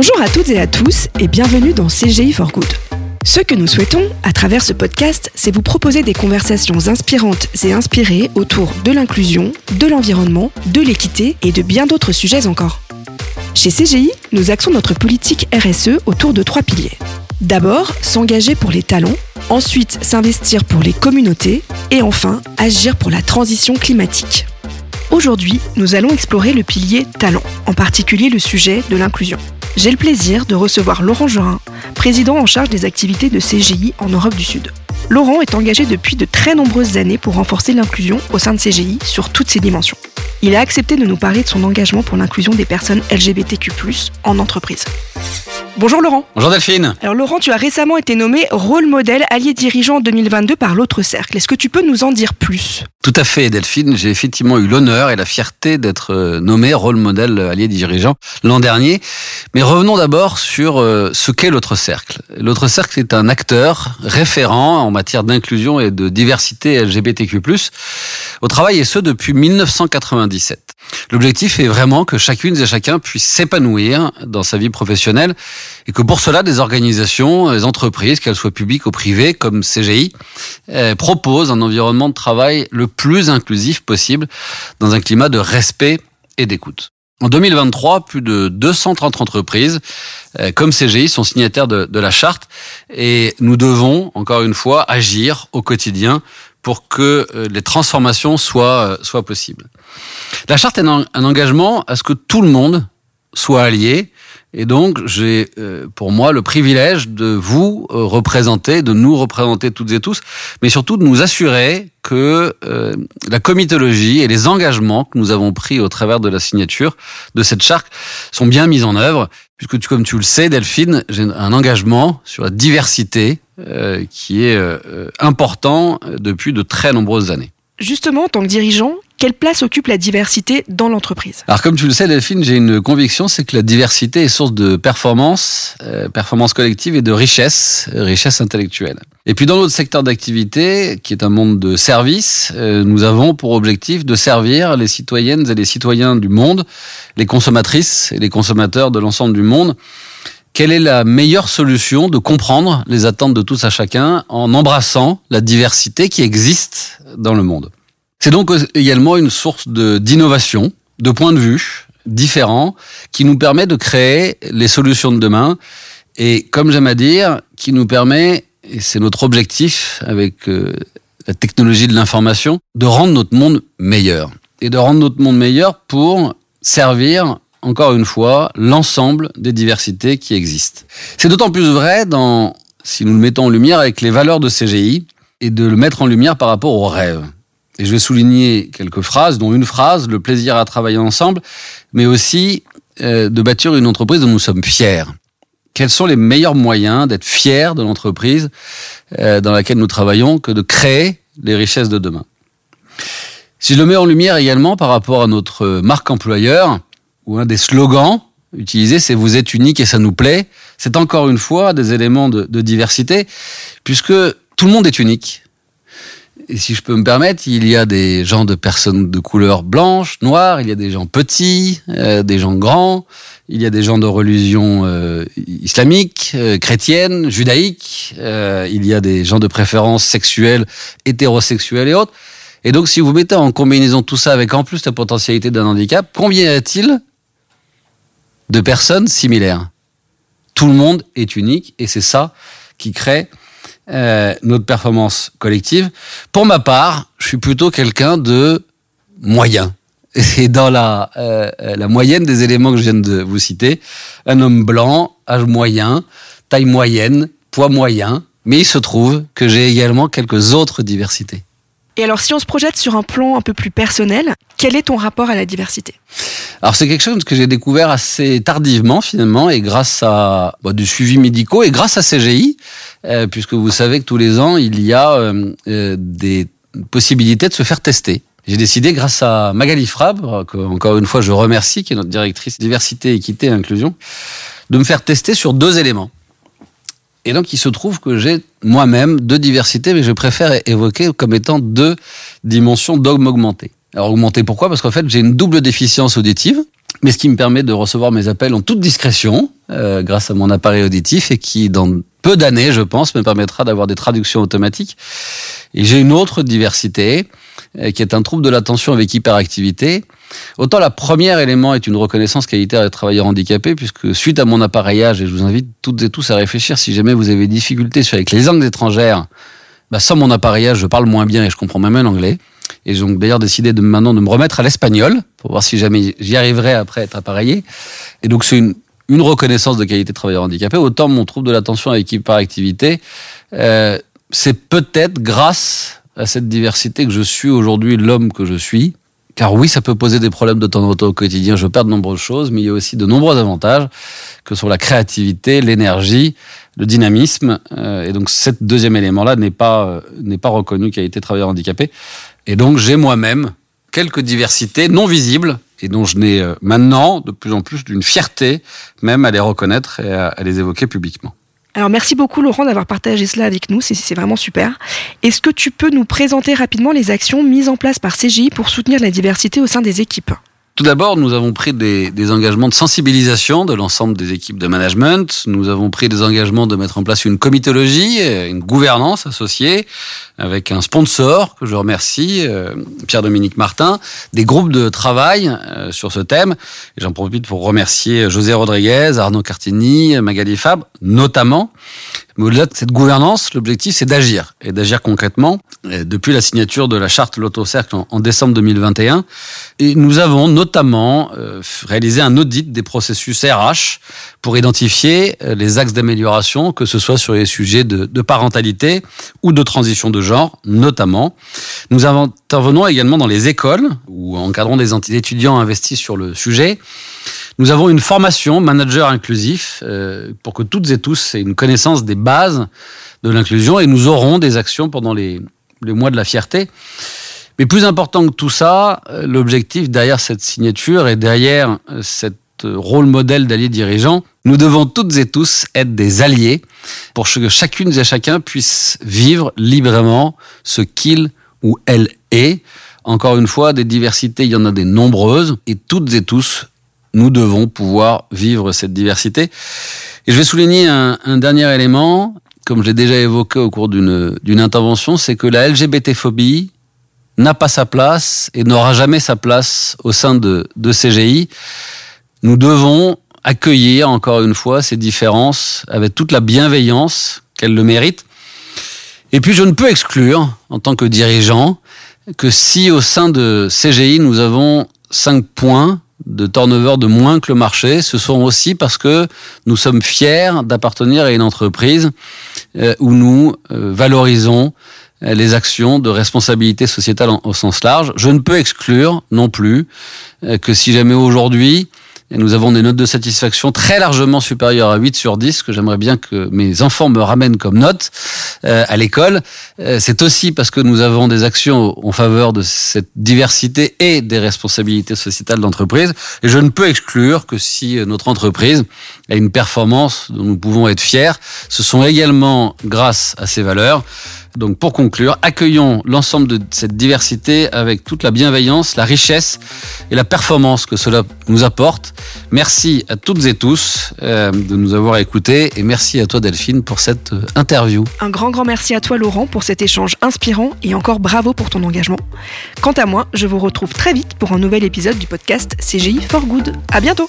Bonjour à toutes et à tous et bienvenue dans CGI for Good. Ce que nous souhaitons, à travers ce podcast, c'est vous proposer des conversations inspirantes et inspirées autour de l'inclusion, de l'environnement, de l'équité et de bien d'autres sujets encore. Chez CGI, nous axons notre politique RSE autour de trois piliers. D'abord, s'engager pour les talents, ensuite s'investir pour les communautés et enfin agir pour la transition climatique. Aujourd'hui, nous allons explorer le pilier talent, en particulier le sujet de l'inclusion. J'ai le plaisir de recevoir Laurent Jorin, président en charge des activités de CGI en Europe du Sud. Laurent est engagé depuis de très nombreuses années pour renforcer l'inclusion au sein de CGI sur toutes ses dimensions. Il a accepté de nous parler de son engagement pour l'inclusion des personnes LGBTQ+, en entreprise. Bonjour Laurent. Bonjour Delphine. Alors Laurent, tu as récemment été nommé rôle modèle allié dirigeant 2022 par l'autre cercle. Est-ce que tu peux nous en dire plus? Tout à fait Delphine, j'ai effectivement eu l'honneur et la fierté d'être euh, nommé rôle modèle allié dirigeant l'an dernier. Mais revenons d'abord sur euh, ce qu'est l'autre cercle. L'autre cercle est un acteur référent en matière d'inclusion et de diversité LGBTQ+, au travail et ce depuis 1997. L'objectif est vraiment que chacune et chacun puisse s'épanouir dans sa vie professionnelle et que pour cela, des organisations, des entreprises, qu'elles soient publiques ou privées, comme CGI, eh, proposent un environnement de travail le plus inclusif possible dans un climat de respect et d'écoute. En 2023, plus de 230 entreprises eh, comme CGI sont signataires de, de, la charte et nous devons, encore une fois, agir au quotidien pour que euh, les transformations soient, euh, soient possibles. La charte est un engagement à ce que tout le monde soit allié. Et donc, j'ai euh, pour moi le privilège de vous représenter, de nous représenter toutes et tous, mais surtout de nous assurer que la comitologie et les engagements que nous avons pris au travers de la signature de cette charte sont bien mis en œuvre. Puisque, comme tu le sais, Delphine, j'ai un engagement sur la diversité euh, qui est euh, important depuis de très nombreuses années. Justement, en tant que dirigeant, quelle place occupe la diversité dans l'entreprise? Alors comme tu le sais Delphine, j'ai une conviction, c'est que la diversité est source de performance, euh, performance collective et de richesse, richesse intellectuelle. Et puis dans notre secteur d'activité, qui est un monde de services, nous avons pour objectif de servir les citoyennes et les citoyens du monde, les consommatrices et les consommateurs de l'ensemble du monde, quelle est la meilleure solution de comprendre les attentes de tous à chacun en embrassant la diversité qui existe dans le monde? C'est donc également une source d'innovation, de, points de vue différents qui nous permet de créer les solutions de demain et comme j'aime à dire, qui nous permet, et c'est notre objectif avec euh, la technologie de l'information, de rendre notre monde meilleur. Et de rendre notre monde meilleur pour servir encore une fois, l'ensemble des diversités qui existent. C'est d'autant plus vrai dans, si nous le mettons en lumière avec les valeurs de CGI et de le mettre en lumière par rapport aux rêves. Et je vais souligner quelques phrases, dont une phrase, le plaisir à travailler ensemble, mais aussi euh, de bâtir une entreprise dont nous sommes fiers. Quels sont les meilleurs moyens d'être fiers de l'entreprise euh, dans laquelle nous travaillons que de créer les richesses de demain? Si je le mets en lumière également par rapport à notre marque employeur, ou un des slogans utilisés, c'est vous êtes unique et ça nous plaît. C'est encore une fois des éléments de, de, diversité, puisque tout le monde est unique. Et si je peux me permettre, il y a des gens de personnes de couleur blanche, noire, il y a des gens petits, euh, des gens grands, il y a des gens de religion euh, islamique, euh, chrétienne, judaïque, euh, il y a des gens de préférence sexuelle, hétérosexuelle et autres. Et donc, si vous mettez en combinaison tout ça avec en plus la potentialité d'un handicap, combien y a-t-il de personnes similaires? Tout le monde est unique et c'est ça qui crée euh, notre performance collective. Pour ma part, je suis plutôt quelqu'un de moyen. Et dans la, euh, la moyenne des éléments que je viens de vous citer, un homme blanc, âge moyen, taille moyenne, poids moyen, mais il se trouve que j'ai également quelques autres diversités. Et alors, si on se projette sur un plan un peu plus personnel, quel est ton rapport à la diversité? Alors c'est quelque chose que j'ai découvert assez tardivement finalement et grâce à bah, du suivi médicaux et grâce à CGI, euh, puisque vous savez que tous les ans il y a euh, euh, des possibilités de se faire tester. J'ai décidé grâce à Magali Frabre, que encore une fois je remercie, qui est notre directrice diversité, équité et inclusion, de me faire tester sur deux éléments. Et donc, il se trouve que j'ai moi-même deux diversités, mais je préfère évoquer comme étant deux dimensions dogme augmenté. Alors, augmenté pourquoi? Parce qu'en fait, j'ai une double déficience auditive. mais ce qui me permet de recevoir mes appels en toute discrétion, euh, grâce à mon appareil auditif, et qui, dans peu d'années, je pense, me permettra d'avoir des traductions automatiques. Et j'ai une autre diversité, euh, qui est un trouble de l'attention avec hyperactivité. Autant la première élément est une reconnaissance qualité des travailleurs handicapés, puisque suite à mon appareillage, et je vous invite toutes et tous à réfléchir, si jamais vous avez des difficultés avec les langues étrangères, bah sans mon appareillage, je parle moins bien et je comprends même l'anglais. Et j'ai donc d'ailleurs décidé de maintenant de me remettre à l'espagnol pour voir si jamais j'y arriverai après être appareillé. Et donc c'est une, une reconnaissance de qualité de travailleur handicapé. Autant mon trouble de l'attention avec hyperactivité, euh, c'est peut-être grâce à cette diversité que je suis aujourd'hui l'homme que je suis. Car oui, ça peut poser des problèmes de temps en temps au quotidien. Je perds de nombreuses choses, mais il y a aussi de nombreux avantages que sont la créativité, l'énergie, le dynamisme. Euh, et donc, ce deuxième élément-là n'est pas euh, n'est pas reconnu qui a été travailleur handicapé. Et donc, j'ai moi-même quelques diversités non visibles et dont je n'ai euh, maintenant de plus en plus d'une fierté même à les reconnaître et à, les évoquer publiquement. Alors merci beaucoup Laurent d'avoir partagé cela avec nous, c'est vraiment super. Est-ce que tu peux nous présenter rapidement les actions mises en place par CGI pour soutenir la diversité au sein des équipes? Tout d'abord, nous avons pris des, des, engagements de sensibilisation de l'ensemble des équipes de management. Nous avons pris des engagements de mettre en place une comitologie, une gouvernance associée, avec un sponsor que je remercie, euh, Pierre-Dominique Martin, des groupes de travail euh, sur ce thème. J'en profite pour remercier José Rodriguez, Arnaud Cartini, Magali Fabre, notamment. Mais au-delà de cette gouvernance, l'objectif, c'est d'agir, et d'agir concrètement. depuis la signature de la charte Lotto Cercle en, décembre 2021, et nous avons notamment euh, réalisé un audit des processus RH pour identifier euh, les axes d'amélioration, que ce soit sur les sujets de, de parentalité ou de transition de genre, notamment. Nous intervenons également dans les écoles, où encadrons des étudiants investis sur le sujet. Nous avons une formation manager inclusif euh, pour que toutes et tous aient une connaissance des bases de l'inclusion et nous aurons des actions pendant les, les mois de la fierté. Mais plus important que tout ça, euh, l'objectif derrière cette signature et derrière euh, cette rôle modèle d'alliés dirigeants, nous devons toutes et tous être des alliés pour que chacune et chacun puisse vivre librement ce qu'il ou elle est. Encore une fois, des diversités, il y en a des nombreuses, et toutes et tous nous devons pouvoir vivre cette diversité. Et je vais souligner un, dernier élément, comme je déjà évoqué au cours d'une intervention, c'est que la LGBT-phobie n'a pas sa place et n'aura jamais sa place au sein de, de CGI. Nous devons accueillir encore une fois ces différences avec toute la bienveillance qu'elles le méritent. Et puis je ne peux exclure, en tant que dirigeant, que si au sein de CGI nous avons cinq points de turnover de moins que le marché, ce sont aussi parce que nous sommes fiers d'appartenir à une entreprise euh, où nous euh, valorisons euh, les actions de responsabilité sociétale au sens large. Je ne peux exclure non plus que si jamais aujourd'hui et nous avons des notes de satisfaction très largement supérieures à 8 sur 10, que j'aimerais bien que mes enfants me ramènent comme note euh, à l'école. Euh, c'est aussi parce que nous avons des actions en faveur de cette diversité et des responsabilités sociétales d'entreprise. Et je ne peux exclure que si notre entreprise a une performance dont nous pouvons être fiers, ce sont également grâce à ces valeurs. Donc pour conclure, accueillons l'ensemble de cette diversité avec toute la bienveillance, la richesse et la performance que cela nous apporte. Merci à toutes et tous euh, de nous avoir écoutés et merci à toi Delphine pour cette euh, interview. Un grand grand merci à toi Laurent pour cet échange inspirant et encore bravo pour ton engagement. Quant à moi, je vous retrouve très vite pour un nouvel épisode du podcast CGI for Good. À bientôt.